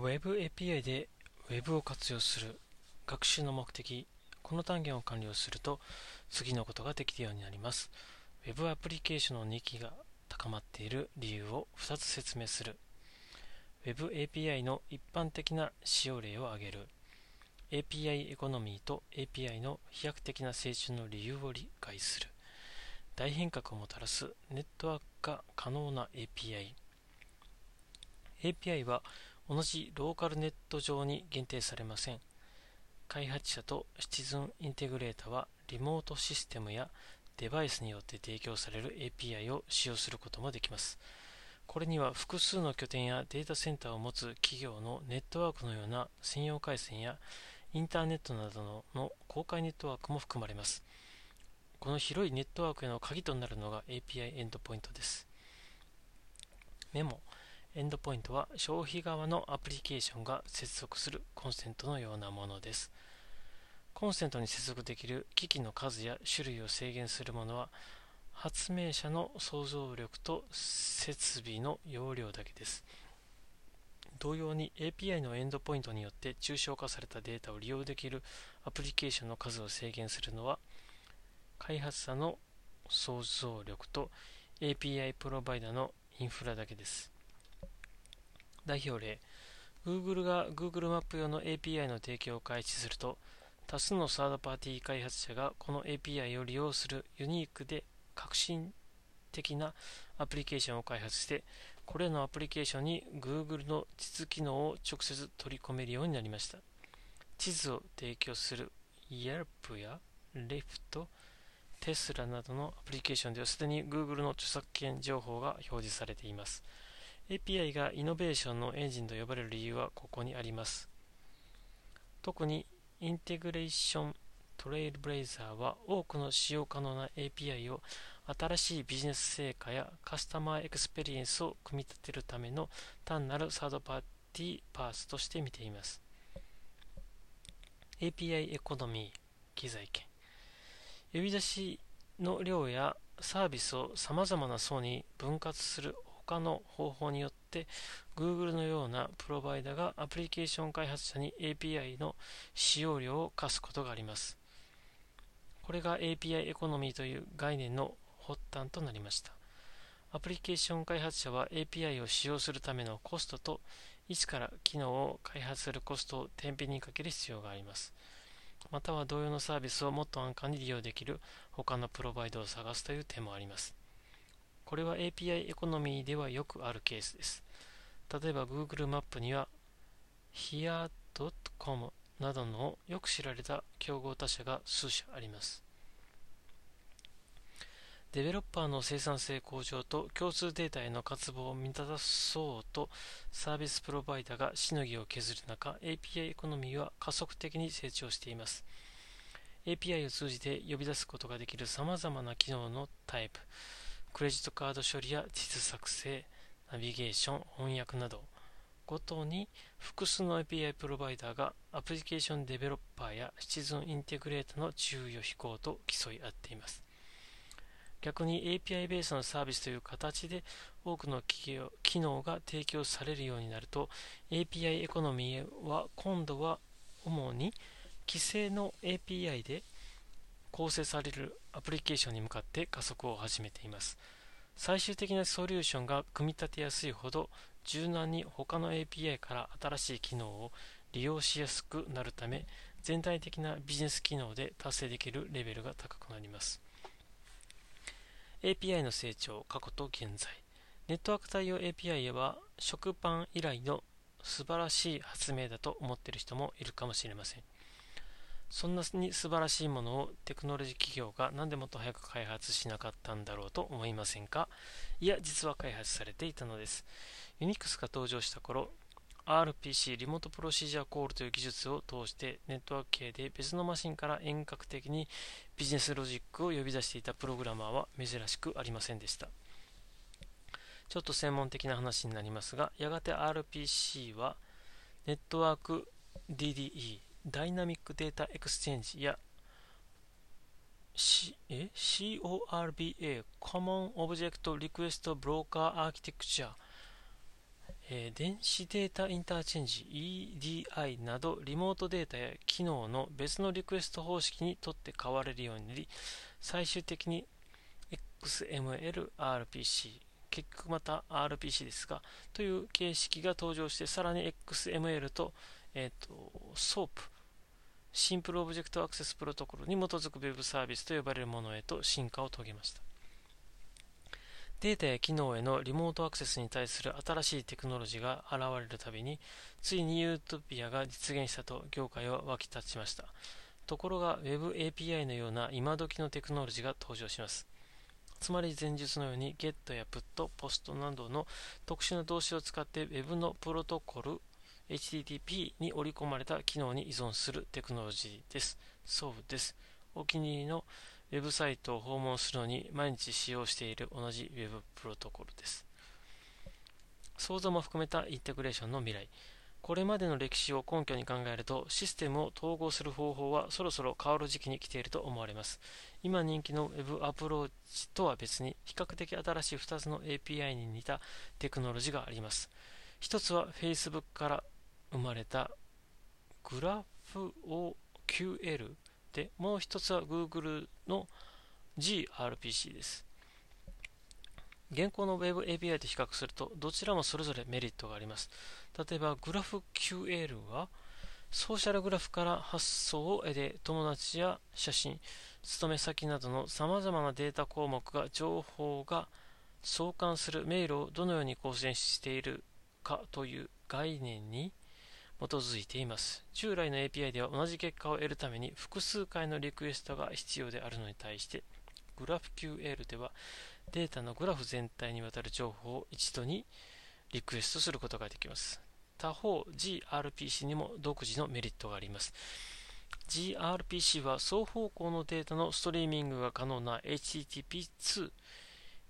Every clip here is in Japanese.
Web API で Web を活用する学習の目的この単元を完了すると次のことができるようになります。Web アプリケーションの人気が高まっている理由を2つ説明する。Web API の一般的な使用例を挙げる。API エコノミーと API の飛躍的な成長の理由を理解する。大変革をもたらすネットワーク化可能な API API は同じローカルネット上に限定されません。開発者とシチズンインテグレータはリモートシステムやデバイスによって提供される API を使用することもできます。これには複数の拠点やデータセンターを持つ企業のネットワークのような専用回線やインターネットなどの公開ネットワークも含まれます。この広いネットワークへの鍵となるのが API エンドポイントです。メモエンドポイントは消費側のアプリケーションが接続するコンセントのようなものです。コンセントに接続できる機器の数や種類を制限するものは発明者の想像力と設備の容量だけです。同様に API のエンドポイントによって抽象化されたデータを利用できるアプリケーションの数を制限するのは開発者の想像力と API プロバイダのインフラだけです。代表例。Google が Google マップ用の API の提供を開始すると多数のサードパーティー開発者がこの API を利用するユニークで革新的なアプリケーションを開発してこれらのアプリケーションに Google の実機能を直接取り込めるようになりました。地図を提供する Yelp や Lyft テスラなどのアプリケーションではすでに Google の著作権情報が表示されています。API がイノベーションのエンジンと呼ばれる理由はここにあります。特に Integration Trailblazer は多くの使用可能な API を新しいビジネス成果やカスタマーエクスペリエンスを組み立てるための単なるサードパーティーパースとして見ています。API エコノミー機材権呼び出しの量やサービスを様々な層に分割する他の方法によって Google のようなプロバイダがアプリケーション開発者に API の使用量を課すことがあります。これが API エコノミーという概念の発端となりました。アプリケーション開発者は API を使用するためのコストと一から機能を開発するコストを天秤にかける必要があります。または同様のサービスをもっと安価に利用できる他のプロバイドを探すという点もあります。これは API エコノミーではよくあるケースです。例えば Google マップには here.com などのよく知られた競合他社が数社あります。デベロッパーの生産性向上と共通データへの渇望を満たそうとサービスプロバイダがしのぎを削る中 API エコノミーは加速的に成長しています。API を通じて呼び出すことができる様々な機能のタイプ、クレジットカード処理や地図作成、ナビゲーション、翻訳などごとに複数の API プロバイダーがアプリケーションデベロッパーやシチズンインテグレータの注意を引こうと競い合っています。逆に API ベースのサービスという形で多くの機能が提供されるようになると API エコノミーは今度は主に規制の API で構成されるアプリケーションに向かって加速を始めています。最終的なソリューションが組み立てやすいほど柔軟に他の API から新しい機能を利用しやすくなるため全体的なビジネス機能で達成できるレベルが高くなります。API の成長、過去と現在。ネットワーク対応 API は食パン以来の素晴らしい発明だと思っている人もいるかもしれません。そんなに素晴らしいものをテクノロジー企業が何でもっと早く開発しなかったんだろうと思いませんか？いや、実は開発されていたのです。Unix が登場した頃、RPC リモートプロシージャーコールという技術を通してネットワーク系で別のマシンから遠隔的にビジネスロジックを呼び出していたプログラマーは珍しくありませんでした。ちょっと専門的な話になりますが、やがて RPC はネットワーク DDE Dynamic Data Exchange や C、え CORBA Common Object Request Broker Architecture えー、電子データインターチェンジ EDI などリモートデータや機能の別のリクエスト方式にとって変われるようになり最終的に XML、RPC 結局また RPC ですがという形式が登場してさらに XML と,、えーと、SOAP Simple Object Access Protocol に基づく Web サービスと呼ばれるものへと進化を遂げましたデータや機能へのリモートアクセスに対する新しいテクノロジーが現れるたびに、ついにユートピアが実現したと業界は沸き立ちました。ところが Web API のような今時のテクノロジーが登場します。つまり前述のように GET や PUT、POST などの特殊な動詞を使って Web のプロトコル HTTP に織り込まれた機能に依存するテクノロジーです。そうです。お気に入りのウェブサイトを訪問するのに毎日使用している同じ Web プロトコルです。想像も含めたインテグレーションの未来。これまでの歴史を根拠に考えると、システムを統合する方法はそろそろ変わる時期に来ていると思われます。今人気の Web アプローチとは別に、比較的新しい2つの API に似たテクノロジーがあります。一つは Facebook から生まれた GraphOQL で、もう一つは Google の gRPC です。現行の Web API と比較すると、どちらもそれぞれメリットがあります。例えば、GraphQL は、ソーシャルグラフから発想を得て、友達や写真、勤め先などの様々なデータ項目が情報が相関するメールをどのように構成しているかという概念に基づいています。従来の API では同じ結果を得るために複数回のリクエストが必要であるのに対して GraphQL ではデータのグラフ全体にわたる情報を一度にリクエストすることができます。他方 gRPC にも独自のメリットがあります。gRPC は双方向のデータのストリーミングが可能な HTTP2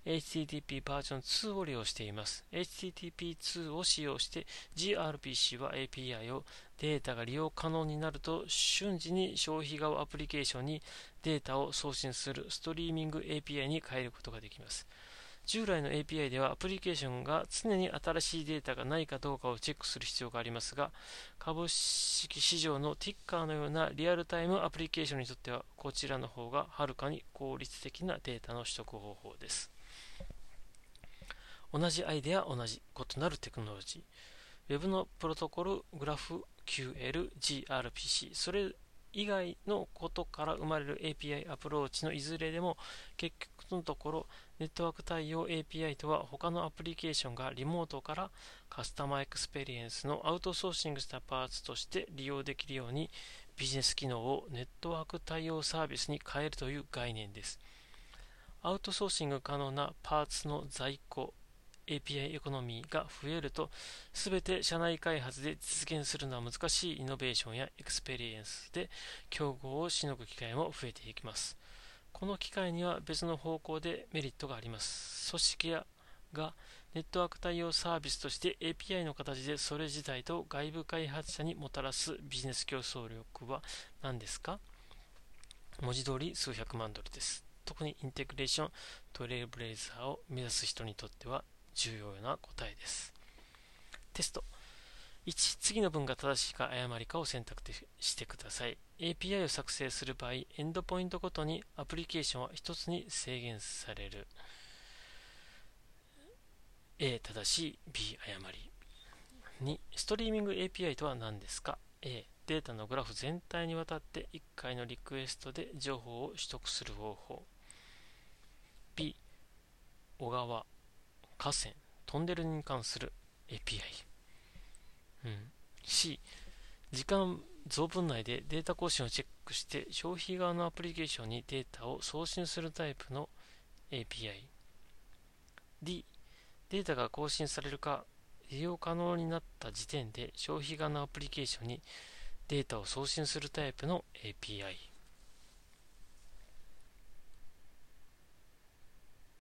HTTP バージョン2を利用しています。HTTP2 を使用して gRPC は API をデータが利用可能になると瞬時に消費側アプリケーションにデータを送信するストリーミング API に変えることができます。従来の API ではアプリケーションが常に新しいデータがないかどうかをチェックする必要がありますが、株式市場のティッカーのようなリアルタイムアプリケーションにとっては、こちらの方がはるかに効率的なデータの取得方法です。同じアイデア、同じ異なるテクノロジー。Web のプロトコル、グラフ、QL、gRPC、それ以外のことから生まれる API アプローチのいずれでも結局のところネットワーク対応 API とは他のアプリケーションがリモートからカスタマーエクスペリエンスのアウトソーシングしたパーツとして利用できるようにビジネス機能をネットワーク対応サービスに変えるという概念です。アウトソーシング可能なパーツの在庫 API エコノミーが増えると、すべて社内開発で実現するのは難しいイノベーションやエクスペリエンスで競合をしのぐ機会も増えていきます。この機会には別の方向でメリットがあります。組織やがネットワーク対応サービスとして API の形でそれ自体と外部開発者にもたらすビジネス競争力は何ですか？文字通り数百万ドルです。特にインテグレーショントレイルブレイザーを目指す人にとっては重要な答えです。テスト。1、次の文が正しいか誤りかを選択してください。API を作成する場合、エンドポイントごとにアプリケーションは1つに制限される。A 正しい、B 誤り。2、ストリーミング API とは何ですか ?A、データのグラフ全体にわたって1回のリクエストで情報を取得する方法。B、小川、河川、トンネルに関する API。うん、C、時間増分内でデータ更新をチェックして消費側のアプリケーションにデータを送信するタイプの API。D、データが更新されるか利用可能になった時点で消費側のアプリケーションにデータを送信するタイプの API。